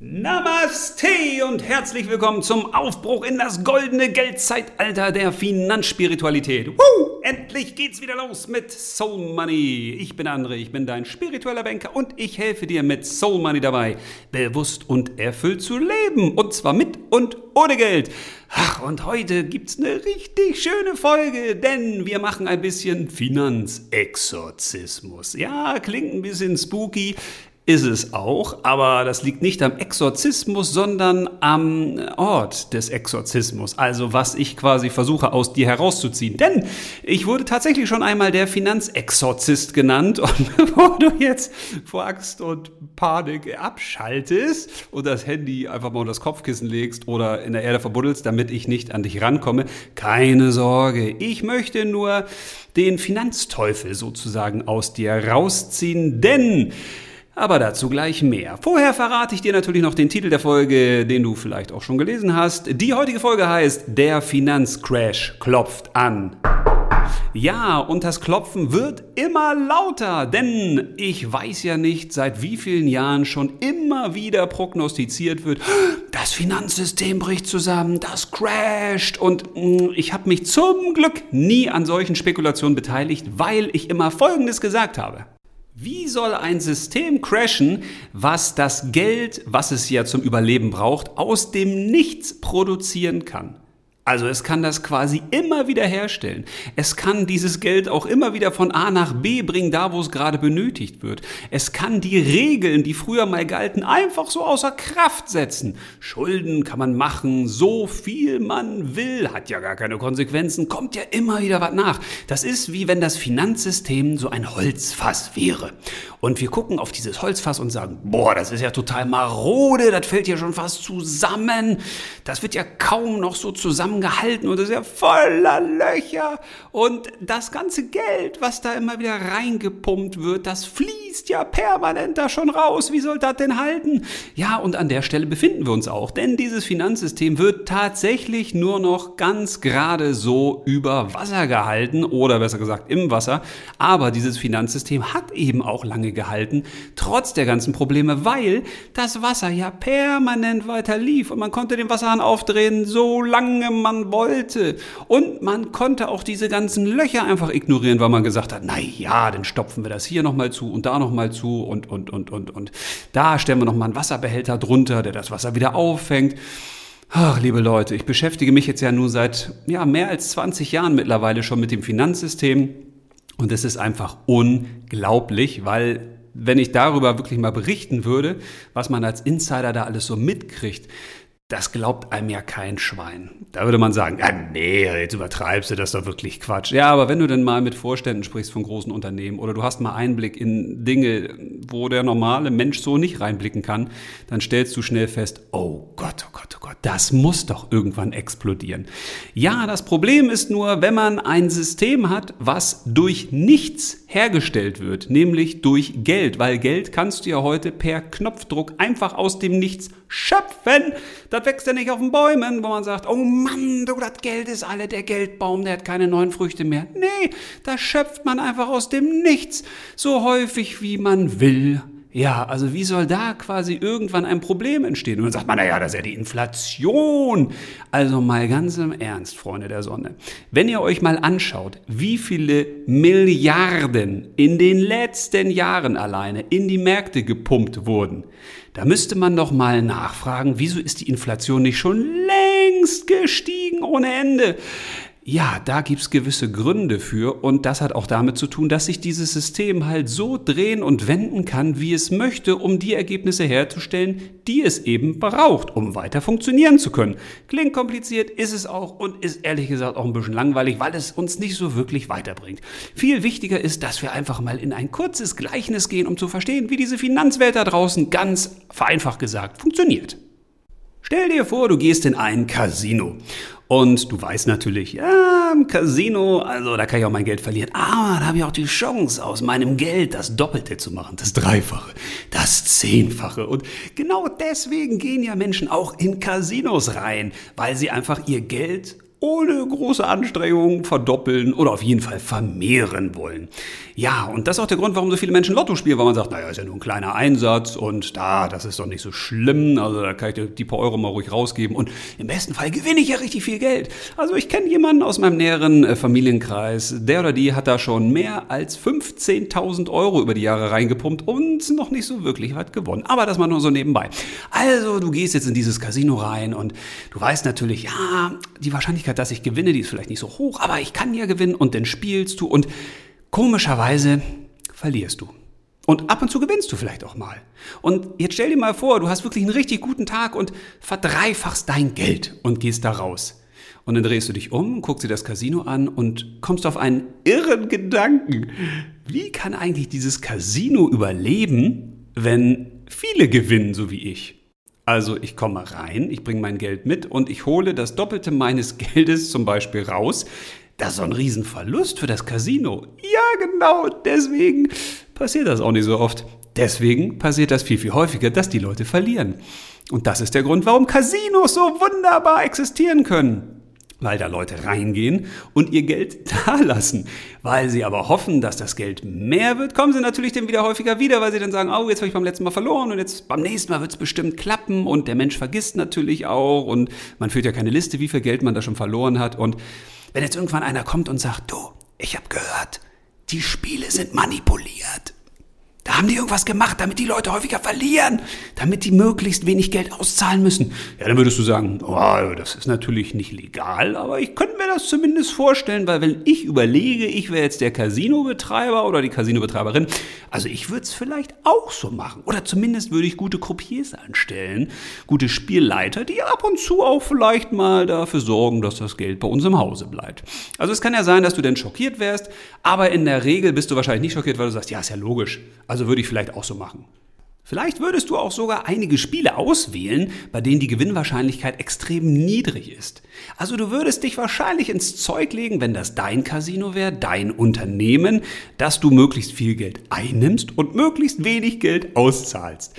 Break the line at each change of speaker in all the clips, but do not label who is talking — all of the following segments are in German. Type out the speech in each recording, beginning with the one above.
Namaste und herzlich willkommen zum Aufbruch in das goldene Geldzeitalter der Finanzspiritualität. Woo! Endlich geht's wieder los mit Soul Money. Ich bin André, ich bin dein spiritueller Banker und ich helfe dir mit Soul Money dabei, bewusst und erfüllt zu leben. Und zwar mit und ohne Geld. Ach, und heute gibt's eine richtig schöne Folge, denn wir machen ein bisschen Finanzexorzismus. Ja, klingt ein bisschen spooky, ist es auch, aber das liegt nicht am Exorzismus, sondern am Ort des Exorzismus. Also was ich quasi versuche aus dir herauszuziehen. Denn ich wurde tatsächlich schon einmal der Finanzexorzist genannt und bevor du jetzt vor Angst und Panik abschaltest und das Handy einfach mal unter das Kopfkissen legst oder in der Erde verbuddelst, damit ich nicht an dich rankomme, keine Sorge. Ich möchte nur den Finanzteufel sozusagen aus dir rausziehen, denn aber dazu gleich mehr. Vorher verrate ich dir natürlich noch den Titel der Folge, den du vielleicht auch schon gelesen hast. Die heutige Folge heißt Der Finanzcrash klopft an. Ja, und das Klopfen wird immer lauter, denn ich weiß ja nicht, seit wie vielen Jahren schon immer wieder prognostiziert wird, das Finanzsystem bricht zusammen, das crasht und mm, ich habe mich zum Glück nie an solchen Spekulationen beteiligt, weil ich immer Folgendes gesagt habe. Wie soll ein System crashen, was das Geld, was es ja zum Überleben braucht, aus dem Nichts produzieren kann? Also es kann das quasi immer wieder herstellen. Es kann dieses Geld auch immer wieder von A nach B bringen, da wo es gerade benötigt wird. Es kann die Regeln, die früher mal galten, einfach so außer Kraft setzen. Schulden kann man machen, so viel man will, hat ja gar keine Konsequenzen, kommt ja immer wieder was nach. Das ist wie wenn das Finanzsystem so ein Holzfass wäre. Und wir gucken auf dieses Holzfass und sagen, boah, das ist ja total marode, das fällt ja schon fast zusammen. Das wird ja kaum noch so zusammen zusammengehalten und das ist ja voller Löcher. Und das ganze Geld, was da immer wieder reingepumpt wird, das fließt ja permanent da schon raus. Wie soll das denn halten? Ja, und an der Stelle befinden wir uns auch, denn dieses Finanzsystem wird tatsächlich nur noch ganz gerade so über Wasser gehalten oder besser gesagt im Wasser. Aber dieses Finanzsystem hat eben auch lange gehalten, trotz der ganzen Probleme, weil das Wasser ja permanent weiter lief und man konnte den Wasserhahn aufdrehen, so lange man wollte. Und man konnte auch diese ganzen Löcher einfach ignorieren, weil man gesagt hat, na ja, dann stopfen wir das hier nochmal zu und da nochmal zu und, und, und, und, und. Da stellen wir nochmal einen Wasserbehälter drunter, der das Wasser wieder auffängt. Ach, liebe Leute, ich beschäftige mich jetzt ja nur seit ja, mehr als 20 Jahren mittlerweile schon mit dem Finanzsystem. Und es ist einfach unglaublich, weil wenn ich darüber wirklich mal berichten würde, was man als Insider da alles so mitkriegt, das glaubt einem ja kein Schwein. Da würde man sagen, ja, nee, jetzt übertreibst du das doch wirklich Quatsch. Ja, aber wenn du denn mal mit Vorständen sprichst von großen Unternehmen oder du hast mal Einblick in Dinge, wo der normale Mensch so nicht reinblicken kann, dann stellst du schnell fest, oh Gott, oh Gott, oh Gott, das muss doch irgendwann explodieren. Ja, das Problem ist nur, wenn man ein System hat, was durch nichts hergestellt wird, nämlich durch Geld, weil Geld kannst du ja heute per Knopfdruck einfach aus dem Nichts schöpfen. Das wächst ja nicht auf den Bäumen, wo man sagt, oh Mann, du, das Geld ist alle, der Geldbaum, der hat keine neuen Früchte mehr. Nee, da schöpft man einfach aus dem Nichts, so häufig wie man will. Ja, also wie soll da quasi irgendwann ein Problem entstehen? Und dann sagt man, naja, das ist ja die Inflation. Also mal ganz im Ernst, Freunde der Sonne. Wenn ihr euch mal anschaut, wie viele Milliarden in den letzten Jahren alleine in die Märkte gepumpt wurden, da müsste man doch mal nachfragen, wieso ist die Inflation nicht schon längst gestiegen ohne Ende? Ja, da gibt's gewisse Gründe für und das hat auch damit zu tun, dass sich dieses System halt so drehen und wenden kann, wie es möchte, um die Ergebnisse herzustellen, die es eben braucht, um weiter funktionieren zu können. Klingt kompliziert, ist es auch und ist ehrlich gesagt auch ein bisschen langweilig, weil es uns nicht so wirklich weiterbringt. Viel wichtiger ist, dass wir einfach mal in ein kurzes Gleichnis gehen, um zu verstehen, wie diese Finanzwelt da draußen ganz vereinfacht gesagt funktioniert. Stell dir vor, du gehst in ein Casino und du weißt natürlich, ja, im Casino, also da kann ich auch mein Geld verlieren. Aber da habe ich auch die Chance, aus meinem Geld das Doppelte zu machen, das Dreifache, das Zehnfache. Und genau deswegen gehen ja Menschen auch in Casinos rein, weil sie einfach ihr Geld ohne große Anstrengung verdoppeln oder auf jeden Fall vermehren wollen. Ja, und das ist auch der Grund, warum so viele Menschen Lotto spielen, weil man sagt, naja, ist ja nur ein kleiner Einsatz und da, das ist doch nicht so schlimm, also da kann ich die paar Euro mal ruhig rausgeben und im besten Fall gewinne ich ja richtig viel Geld. Also ich kenne jemanden aus meinem näheren äh, Familienkreis, der oder die hat da schon mehr als 15.000 Euro über die Jahre reingepumpt und noch nicht so wirklich was gewonnen. Aber das mal nur so nebenbei. Also du gehst jetzt in dieses Casino rein und du weißt natürlich, ja, die Wahrscheinlichkeit, dass ich gewinne, die ist vielleicht nicht so hoch, aber ich kann ja gewinnen und dann spielst du und Komischerweise verlierst du. Und ab und zu gewinnst du vielleicht auch mal. Und jetzt stell dir mal vor, du hast wirklich einen richtig guten Tag und verdreifachst dein Geld und gehst da raus. Und dann drehst du dich um, guckst dir das Casino an und kommst auf einen irren Gedanken. Wie kann eigentlich dieses Casino überleben, wenn viele gewinnen, so wie ich? Also ich komme rein, ich bringe mein Geld mit und ich hole das Doppelte meines Geldes zum Beispiel raus. Das ist so ein Riesenverlust für das Casino. Ja, genau, deswegen passiert das auch nicht so oft. Deswegen passiert das viel, viel häufiger, dass die Leute verlieren. Und das ist der Grund, warum Casinos so wunderbar existieren können weil da Leute reingehen und ihr Geld da lassen. Weil sie aber hoffen, dass das Geld mehr wird, kommen sie natürlich dann wieder häufiger wieder, weil sie dann sagen, oh, jetzt habe ich beim letzten Mal verloren und jetzt beim nächsten Mal wird es bestimmt klappen und der Mensch vergisst natürlich auch und man führt ja keine Liste, wie viel Geld man da schon verloren hat und wenn jetzt irgendwann einer kommt und sagt, du, ich habe gehört, die Spiele sind manipuliert. Da haben die irgendwas gemacht, damit die Leute häufiger verlieren, damit die möglichst wenig Geld auszahlen müssen. Ja, dann würdest du sagen, oh, das ist natürlich nicht legal, aber ich könnte mir das zumindest vorstellen, weil wenn ich überlege, ich wäre jetzt der Casino-Betreiber oder die Casino-Betreiberin, also ich würde es vielleicht auch so machen. Oder zumindest würde ich gute Croupiers anstellen, gute Spielleiter, die ab und zu auch vielleicht mal dafür sorgen, dass das Geld bei uns im Hause bleibt. Also es kann ja sein, dass du dann schockiert wärst, aber in der Regel bist du wahrscheinlich nicht schockiert, weil du sagst, ja, ist ja logisch. Also würde ich vielleicht auch so machen. Vielleicht würdest du auch sogar einige Spiele auswählen, bei denen die Gewinnwahrscheinlichkeit extrem niedrig ist. Also du würdest dich wahrscheinlich ins Zeug legen, wenn das dein Casino wäre, dein Unternehmen, dass du möglichst viel Geld einnimmst und möglichst wenig Geld auszahlst.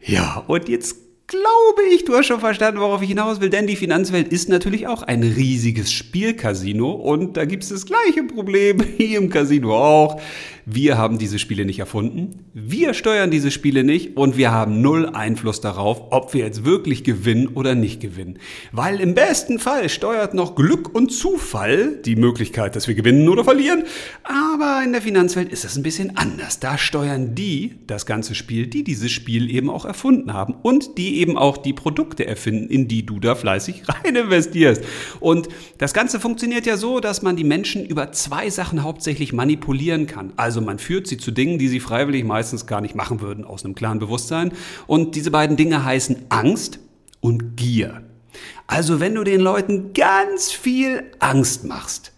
Ja, und jetzt glaube ich, du hast schon verstanden, worauf ich hinaus will, denn die Finanzwelt ist natürlich auch ein riesiges Spielcasino und da gibt es das gleiche Problem hier im Casino auch. Wir haben diese Spiele nicht erfunden, wir steuern diese Spiele nicht und wir haben null Einfluss darauf, ob wir jetzt wirklich gewinnen oder nicht gewinnen. Weil im besten Fall steuert noch Glück und Zufall die Möglichkeit, dass wir gewinnen oder verlieren. Aber in der Finanzwelt ist das ein bisschen anders. Da steuern die das ganze Spiel, die dieses Spiel eben auch erfunden haben und die eben auch die Produkte erfinden, in die du da fleißig rein investierst. Und das Ganze funktioniert ja so, dass man die Menschen über zwei Sachen hauptsächlich manipulieren kann. Also man führt sie zu Dingen, die sie freiwillig meistens gar nicht machen würden, aus einem klaren Bewusstsein. Und diese beiden Dinge heißen Angst und Gier. Also wenn du den Leuten ganz viel Angst machst,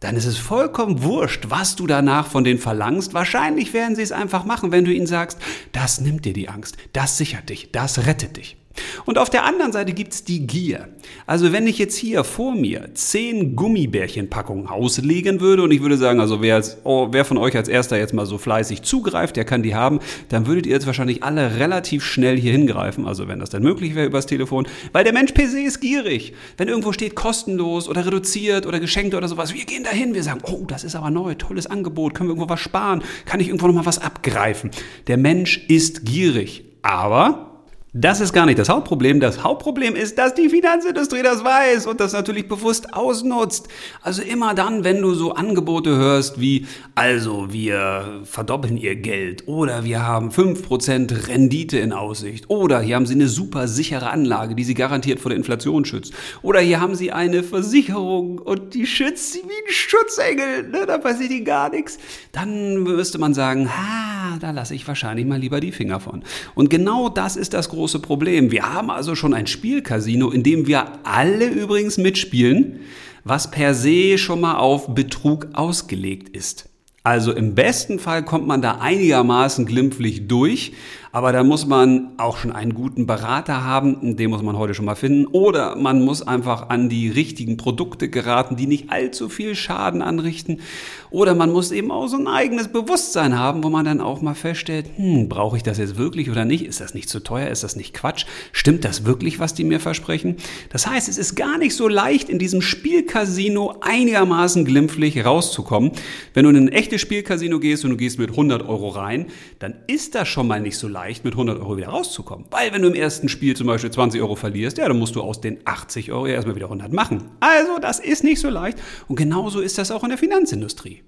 dann ist es vollkommen wurscht, was du danach von denen verlangst. Wahrscheinlich werden sie es einfach machen, wenn du ihnen sagst, das nimmt dir die Angst, das sichert dich, das rettet dich. Und auf der anderen Seite gibt's die Gier. Also wenn ich jetzt hier vor mir zehn Gummibärchenpackungen auslegen würde und ich würde sagen, also wer, oh, wer von euch als erster jetzt mal so fleißig zugreift, der kann die haben, dann würdet ihr jetzt wahrscheinlich alle relativ schnell hier hingreifen, also wenn das dann möglich wäre übers Telefon, weil der Mensch per se ist gierig. Wenn irgendwo steht kostenlos oder reduziert oder geschenkt oder sowas, wir gehen dahin, wir sagen, oh, das ist aber neu, tolles Angebot, können wir irgendwo was sparen, kann ich irgendwo nochmal was abgreifen. Der Mensch ist gierig, aber das ist gar nicht das Hauptproblem. Das Hauptproblem ist, dass die Finanzindustrie das weiß und das natürlich bewusst ausnutzt. Also immer dann, wenn du so Angebote hörst wie, also wir verdoppeln ihr Geld oder wir haben 5% Rendite in Aussicht oder hier haben sie eine super sichere Anlage, die sie garantiert vor der Inflation schützt oder hier haben sie eine Versicherung und die schützt sie wie ein Schutzengel, ne? da passiert ihnen gar nichts, dann müsste man sagen, ha, da lasse ich wahrscheinlich mal lieber die Finger von. Und genau das ist das große große Problem. Wir haben also schon ein Spielcasino, in dem wir alle übrigens mitspielen, was per se schon mal auf Betrug ausgelegt ist. Also im besten Fall kommt man da einigermaßen glimpflich durch, aber da muss man auch schon einen guten Berater haben, den muss man heute schon mal finden, oder man muss einfach an die richtigen Produkte geraten, die nicht allzu viel Schaden anrichten, oder man muss eben auch so ein eigenes Bewusstsein haben, wo man dann auch mal feststellt, hm, brauche ich das jetzt wirklich oder nicht? Ist das nicht zu teuer? Ist das nicht Quatsch? Stimmt das wirklich, was die mir versprechen? Das heißt, es ist gar nicht so leicht, in diesem Spielcasino einigermaßen glimpflich rauszukommen. Wenn du in ein echtes Spielcasino gehst und du gehst mit 100 Euro rein, dann ist das schon mal nicht so leicht leicht mit 100 Euro wieder rauszukommen. Weil wenn du im ersten Spiel zum Beispiel 20 Euro verlierst, ja, dann musst du aus den 80 Euro erstmal wieder 100 machen. Also das ist nicht so leicht und genauso ist das auch in der Finanzindustrie.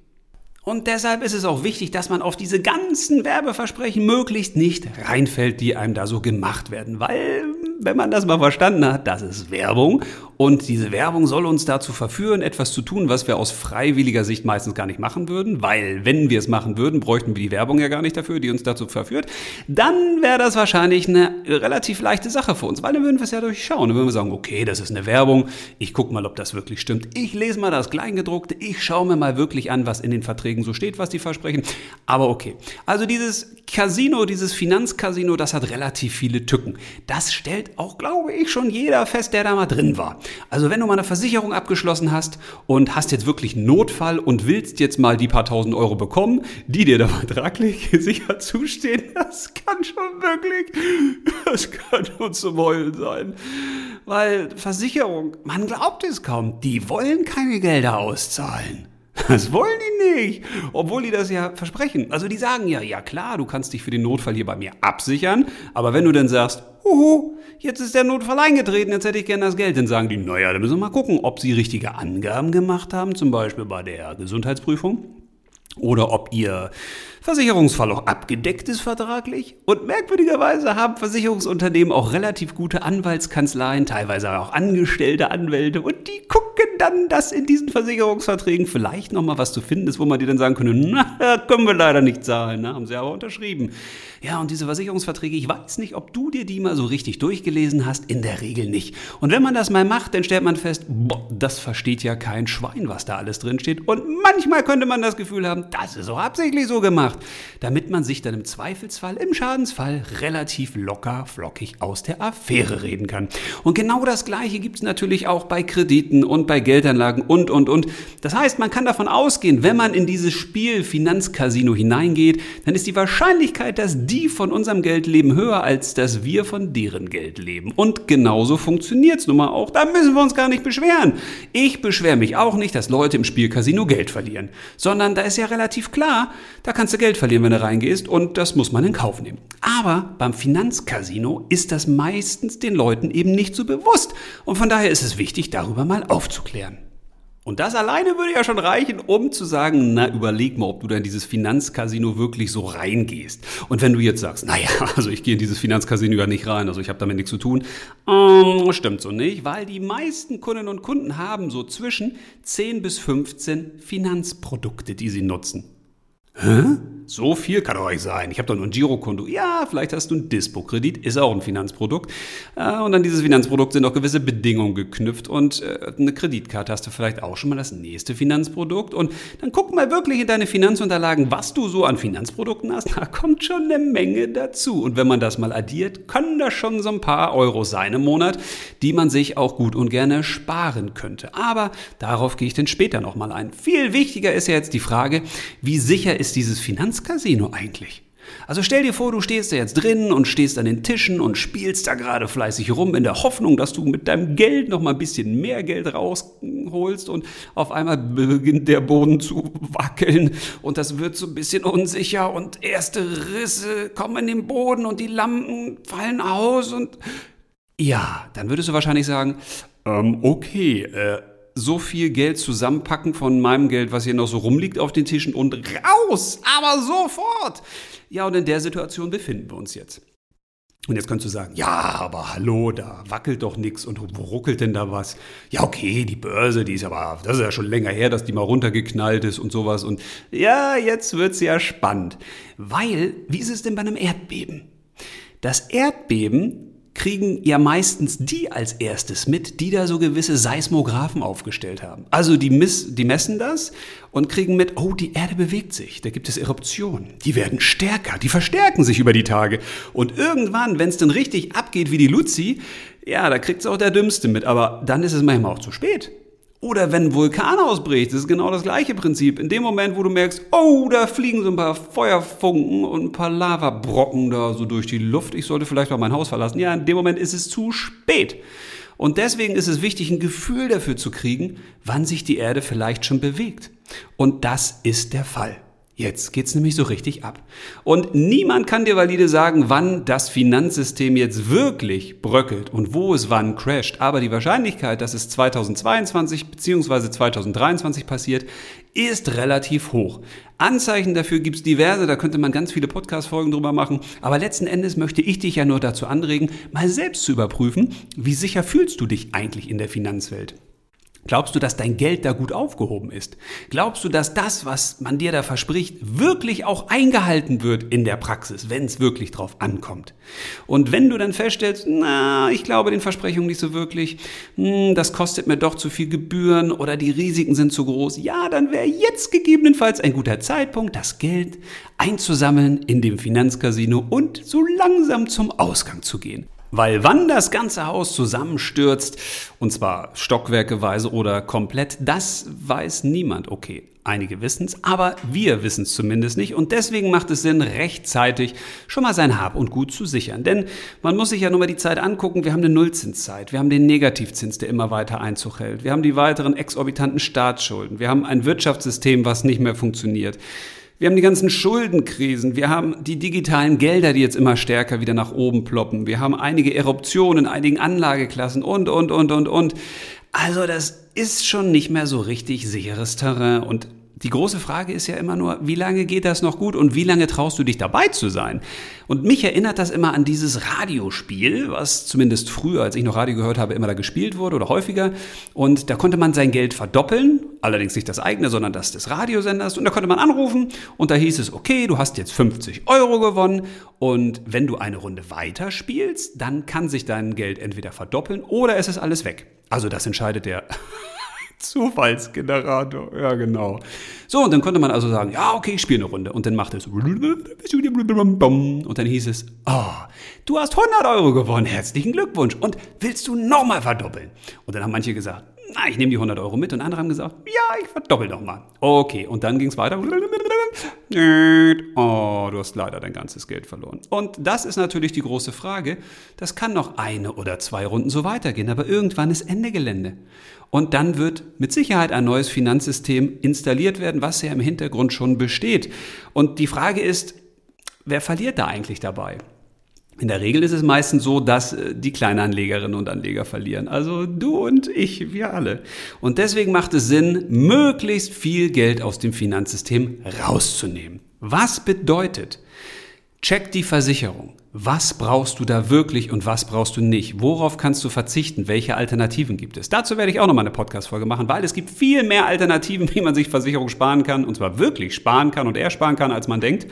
Und deshalb ist es auch wichtig, dass man auf diese ganzen Werbeversprechen möglichst nicht reinfällt, die einem da so gemacht werden. Weil, wenn man das mal verstanden hat, das ist Werbung und diese Werbung soll uns dazu verführen, etwas zu tun, was wir aus freiwilliger Sicht meistens gar nicht machen würden, weil wenn wir es machen würden, bräuchten wir die Werbung ja gar nicht dafür, die uns dazu verführt. Dann wäre das wahrscheinlich eine relativ leichte Sache für uns, weil dann würden wir es ja durchschauen. Dann würden wir sagen, okay, das ist eine Werbung, ich gucke mal, ob das wirklich stimmt. Ich lese mal das Kleingedruckte, ich schaue mir mal wirklich an, was in den Verträgen so steht, was die versprechen. Aber okay. Also dieses Casino, dieses Finanzcasino, das hat relativ viele Tücken. Das stellt auch, glaube ich, schon jeder fest, der da mal drin war. Also wenn du mal eine Versicherung abgeschlossen hast und hast jetzt wirklich Notfall und willst jetzt mal die paar tausend Euro bekommen, die dir da vertraglich sicher zustehen, das kann schon wirklich, das kann schon zum Heulen sein. Weil Versicherung, man glaubt es kaum, die wollen keine Gelder auszahlen. Das wollen die nicht, obwohl die das ja versprechen. Also die sagen ja, ja klar, du kannst dich für den Notfall hier bei mir absichern, aber wenn du dann sagst, huhu, jetzt ist der Notfall eingetreten, jetzt hätte ich gern das Geld, dann sagen die, naja, dann müssen wir mal gucken, ob sie richtige Angaben gemacht haben, zum Beispiel bei der Gesundheitsprüfung oder ob ihr Versicherungsfall auch abgedeckt ist vertraglich. Und merkwürdigerweise haben Versicherungsunternehmen auch relativ gute Anwaltskanzleien, teilweise auch angestellte Anwälte. Und die gucken dann, dass in diesen Versicherungsverträgen vielleicht nochmal was zu finden ist, wo man dir dann sagen könnte, na, können wir leider nicht zahlen, ne? haben sie aber unterschrieben. Ja, und diese Versicherungsverträge, ich weiß nicht, ob du dir die mal so richtig durchgelesen hast, in der Regel nicht. Und wenn man das mal macht, dann stellt man fest, boah, das versteht ja kein Schwein, was da alles drin steht. Und manchmal könnte man das Gefühl haben, das ist auch absichtlich so gemacht, damit man sich dann im Zweifelsfall, im Schadensfall relativ locker, flockig aus der Affäre reden kann. Und genau das Gleiche gibt es natürlich auch bei Krediten und bei Geldanlagen und, und, und. Das heißt, man kann davon ausgehen, wenn man in dieses Spiel Finanzcasino hineingeht, dann ist die Wahrscheinlichkeit, dass die von unserem Geld leben, höher als dass wir von deren Geld leben. Und genauso funktioniert es nun mal auch. Da müssen wir uns gar nicht beschweren. Ich beschwere mich auch nicht, dass Leute im Spielcasino Geld verlieren. Sondern da ist ja relativ klar, da kannst du Geld verlieren, wenn du reingehst und das muss man in Kauf nehmen. Aber beim Finanzcasino ist das meistens den Leuten eben nicht so bewusst. Und von daher ist es wichtig, darüber mal aufzuklären. Und das alleine würde ja schon reichen, um zu sagen, na, überleg mal, ob du da in dieses Finanzcasino wirklich so reingehst. Und wenn du jetzt sagst, naja, also ich gehe in dieses Finanzcasino ja nicht rein, also ich habe damit nichts zu tun, ähm, stimmt so nicht, weil die meisten Kundinnen und Kunden haben so zwischen 10 bis 15 Finanzprodukte, die sie nutzen. Hä? So viel kann doch nicht sein. Ich habe doch nur ein Girokonto. Ja, vielleicht hast du ein Dispo-Kredit, ist auch ein Finanzprodukt. Äh, und an dieses Finanzprodukt sind auch gewisse Bedingungen geknüpft. Und äh, eine Kreditkarte hast du vielleicht auch schon mal das nächste Finanzprodukt. Und dann guck mal wirklich in deine Finanzunterlagen, was du so an Finanzprodukten hast. Da kommt schon eine Menge dazu. Und wenn man das mal addiert, können das schon so ein paar Euro sein im Monat, die man sich auch gut und gerne sparen könnte. Aber darauf gehe ich dann später nochmal ein. Viel wichtiger ist ja jetzt die Frage, wie sicher ist dieses Finanzprodukt? Casino eigentlich? Also stell dir vor, du stehst da jetzt drin und stehst an den Tischen und spielst da gerade fleißig rum in der Hoffnung, dass du mit deinem Geld noch mal ein bisschen mehr Geld rausholst und auf einmal beginnt der Boden zu wackeln und das wird so ein bisschen unsicher und erste Risse kommen in den Boden und die Lampen fallen aus und ja, dann würdest du wahrscheinlich sagen, ähm, okay, äh, so viel Geld zusammenpacken von meinem Geld, was hier noch so rumliegt auf den Tischen und raus, aber sofort. Ja, und in der Situation befinden wir uns jetzt. Und jetzt könntest du sagen, ja, aber hallo, da wackelt doch nichts und wo ruckelt denn da was? Ja, okay, die Börse, die ist aber, das ist ja schon länger her, dass die mal runtergeknallt ist und sowas. Und ja, jetzt wird's ja spannend. Weil, wie ist es denn bei einem Erdbeben? Das Erdbeben kriegen ja meistens die als erstes mit, die da so gewisse Seismographen aufgestellt haben. Also die, miss, die messen das und kriegen mit, oh, die Erde bewegt sich, da gibt es Eruptionen, die werden stärker, die verstärken sich über die Tage. Und irgendwann, wenn es dann richtig abgeht wie die Luzi, ja, da kriegt es auch der Dümmste mit, aber dann ist es manchmal auch zu spät. Oder wenn ein Vulkan ausbricht, das ist genau das gleiche Prinzip. In dem Moment, wo du merkst, oh, da fliegen so ein paar Feuerfunken und ein paar Lavabrocken da so durch die Luft, ich sollte vielleicht mal mein Haus verlassen. Ja, in dem Moment ist es zu spät. Und deswegen ist es wichtig, ein Gefühl dafür zu kriegen, wann sich die Erde vielleicht schon bewegt. Und das ist der Fall. Jetzt geht's nämlich so richtig ab. Und niemand kann dir valide sagen, wann das Finanzsystem jetzt wirklich bröckelt und wo es wann crasht. Aber die Wahrscheinlichkeit, dass es 2022 bzw. 2023 passiert, ist relativ hoch. Anzeichen dafür gibt's diverse, da könnte man ganz viele Podcast-Folgen drüber machen. Aber letzten Endes möchte ich dich ja nur dazu anregen, mal selbst zu überprüfen, wie sicher fühlst du dich eigentlich in der Finanzwelt. Glaubst du, dass dein Geld da gut aufgehoben ist? Glaubst du, dass das, was man dir da verspricht, wirklich auch eingehalten wird in der Praxis, wenn es wirklich drauf ankommt? Und wenn du dann feststellst, na, ich glaube den Versprechungen nicht so wirklich, hm, das kostet mir doch zu viel Gebühren oder die Risiken sind zu groß, ja, dann wäre jetzt gegebenenfalls ein guter Zeitpunkt, das Geld einzusammeln in dem Finanzcasino und so langsam zum Ausgang zu gehen. Weil wann das ganze Haus zusammenstürzt, und zwar stockwerkeweise oder komplett, das weiß niemand. Okay, einige wissen es, aber wir wissen es zumindest nicht. Und deswegen macht es Sinn, rechtzeitig schon mal sein Hab und Gut zu sichern. Denn man muss sich ja nur mal die Zeit angucken. Wir haben eine Nullzinszeit. Wir haben den Negativzins, der immer weiter Einzug hält. Wir haben die weiteren exorbitanten Staatsschulden. Wir haben ein Wirtschaftssystem, was nicht mehr funktioniert. Wir haben die ganzen Schuldenkrisen, wir haben die digitalen Gelder, die jetzt immer stärker wieder nach oben ploppen, wir haben einige Eruptionen in einigen Anlageklassen und, und, und, und, und. Also das ist schon nicht mehr so richtig sicheres Terrain und die große Frage ist ja immer nur, wie lange geht das noch gut und wie lange traust du dich dabei zu sein? Und mich erinnert das immer an dieses Radiospiel, was zumindest früher, als ich noch Radio gehört habe, immer da gespielt wurde oder häufiger. Und da konnte man sein Geld verdoppeln, allerdings nicht das eigene, sondern das des Radiosenders. Und da konnte man anrufen und da hieß es, okay, du hast jetzt 50 Euro gewonnen und wenn du eine Runde weiter spielst, dann kann sich dein Geld entweder verdoppeln oder es ist alles weg. Also das entscheidet der Zufallsgenerator, ja genau. So, und dann konnte man also sagen, ja, okay, ich spiele eine Runde. Und dann macht es und dann hieß es, oh, du hast 100 Euro gewonnen, herzlichen Glückwunsch. Und willst du nochmal verdoppeln? Und dann haben manche gesagt, na, ich nehme die 100 Euro mit. Und andere haben gesagt, ja, ich verdoppel doch mal. Okay, und dann ging es weiter. Oh, du hast leider dein ganzes Geld verloren. Und das ist natürlich die große Frage. Das kann noch eine oder zwei Runden so weitergehen, aber irgendwann ist Ende Gelände. Und dann wird mit Sicherheit ein neues Finanzsystem installiert werden, was ja im Hintergrund schon besteht. Und die Frage ist, wer verliert da eigentlich dabei? In der Regel ist es meistens so, dass äh, die Kleinanlegerinnen und Anleger verlieren. Also du und ich, wir alle. Und deswegen macht es Sinn, möglichst viel Geld aus dem Finanzsystem rauszunehmen. Was bedeutet, check die Versicherung. Was brauchst du da wirklich und was brauchst du nicht? Worauf kannst du verzichten? Welche Alternativen gibt es? Dazu werde ich auch nochmal eine Podcast-Folge machen, weil es gibt viel mehr Alternativen, wie man sich Versicherung sparen kann, und zwar wirklich sparen kann und eher sparen kann, als man denkt.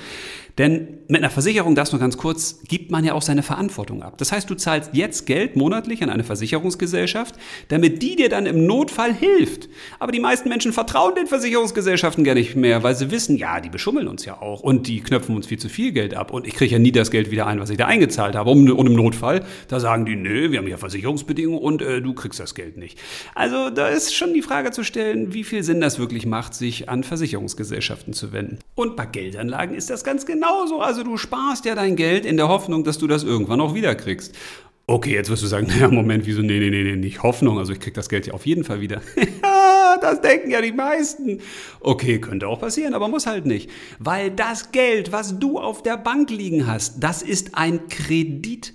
Denn mit einer Versicherung, das nur ganz kurz, gibt man ja auch seine Verantwortung ab. Das heißt, du zahlst jetzt Geld monatlich an eine Versicherungsgesellschaft, damit die dir dann im Notfall hilft. Aber die meisten Menschen vertrauen den Versicherungsgesellschaften gar nicht mehr, weil sie wissen, ja, die beschummeln uns ja auch und die knöpfen uns viel zu viel Geld ab und ich kriege ja nie das Geld wieder ein, was ich da eingezahlt habe. Und im Notfall, da sagen die, nö, wir haben ja Versicherungsbedingungen und äh, du kriegst das Geld nicht. Also da ist schon die Frage zu stellen, wie viel Sinn das wirklich macht, sich an Versicherungsgesellschaften zu wenden. Und bei Geldanlagen ist das ganz genau genauso. Also du sparst ja dein Geld in der Hoffnung, dass du das irgendwann auch wiederkriegst. Okay, jetzt wirst du sagen, naja, Moment, wieso? Nee, nee, nee, nee, nicht Hoffnung. Also ich krieg das Geld ja auf jeden Fall wieder. das denken ja die meisten. Okay, könnte auch passieren, aber muss halt nicht. Weil das Geld, was du auf der Bank liegen hast, das ist ein Kredit.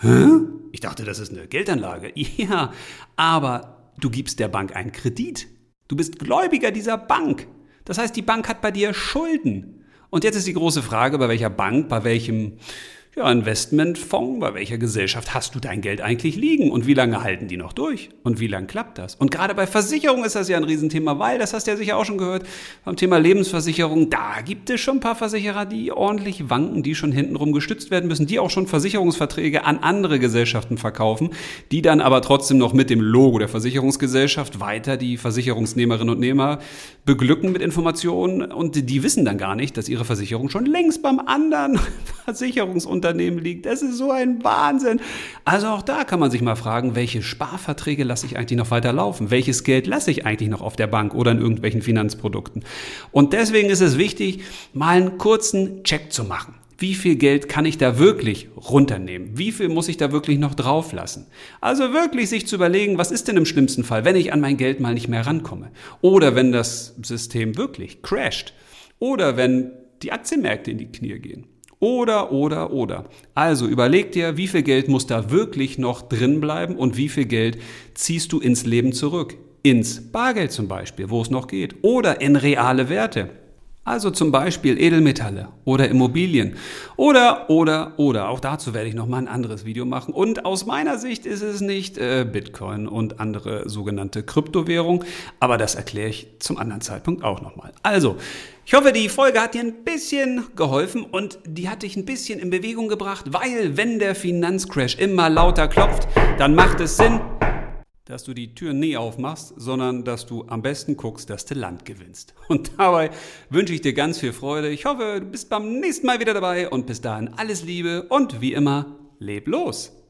Hä? Ich dachte, das ist eine Geldanlage. Ja, aber du gibst der Bank einen Kredit. Du bist Gläubiger dieser Bank. Das heißt, die Bank hat bei dir Schulden. Und jetzt ist die große Frage, bei welcher Bank, bei welchem ja, Investmentfonds, bei welcher Gesellschaft hast du dein Geld eigentlich liegen? Und wie lange halten die noch durch? Und wie lange klappt das? Und gerade bei Versicherung ist das ja ein Riesenthema, weil, das hast du ja sicher auch schon gehört, beim Thema Lebensversicherung, da gibt es schon ein paar Versicherer, die ordentlich wanken, die schon hintenrum gestützt werden müssen, die auch schon Versicherungsverträge an andere Gesellschaften verkaufen, die dann aber trotzdem noch mit dem Logo der Versicherungsgesellschaft weiter die Versicherungsnehmerinnen und Nehmer beglücken mit Informationen. Und die wissen dann gar nicht, dass ihre Versicherung schon längst beim anderen Versicherungsunternehmen Unternehmen liegt. Das ist so ein Wahnsinn. Also auch da kann man sich mal fragen, welche Sparverträge lasse ich eigentlich noch weiter laufen? Welches Geld lasse ich eigentlich noch auf der Bank oder in irgendwelchen Finanzprodukten? Und deswegen ist es wichtig, mal einen kurzen Check zu machen. Wie viel Geld kann ich da wirklich runternehmen? Wie viel muss ich da wirklich noch drauf lassen? Also wirklich sich zu überlegen, was ist denn im schlimmsten Fall, wenn ich an mein Geld mal nicht mehr rankomme? Oder wenn das System wirklich crasht? Oder wenn die Aktienmärkte in die Knie gehen? Oder, oder, oder. Also überleg dir, wie viel Geld muss da wirklich noch drin bleiben und wie viel Geld ziehst du ins Leben zurück. Ins Bargeld zum Beispiel, wo es noch geht. Oder in reale Werte. Also zum Beispiel Edelmetalle oder Immobilien. Oder, oder, oder. Auch dazu werde ich nochmal ein anderes Video machen. Und aus meiner Sicht ist es nicht äh, Bitcoin und andere sogenannte Kryptowährung. Aber das erkläre ich zum anderen Zeitpunkt auch nochmal. Also, ich hoffe, die Folge hat dir ein bisschen geholfen und die hat dich ein bisschen in Bewegung gebracht, weil wenn der Finanzcrash immer lauter klopft, dann macht es Sinn, dass du die Tür nie aufmachst, sondern dass du am besten guckst, dass du Land gewinnst. Und dabei wünsche ich dir ganz viel Freude. Ich hoffe, du bist beim nächsten Mal wieder dabei und bis dahin alles Liebe und wie immer, leb los!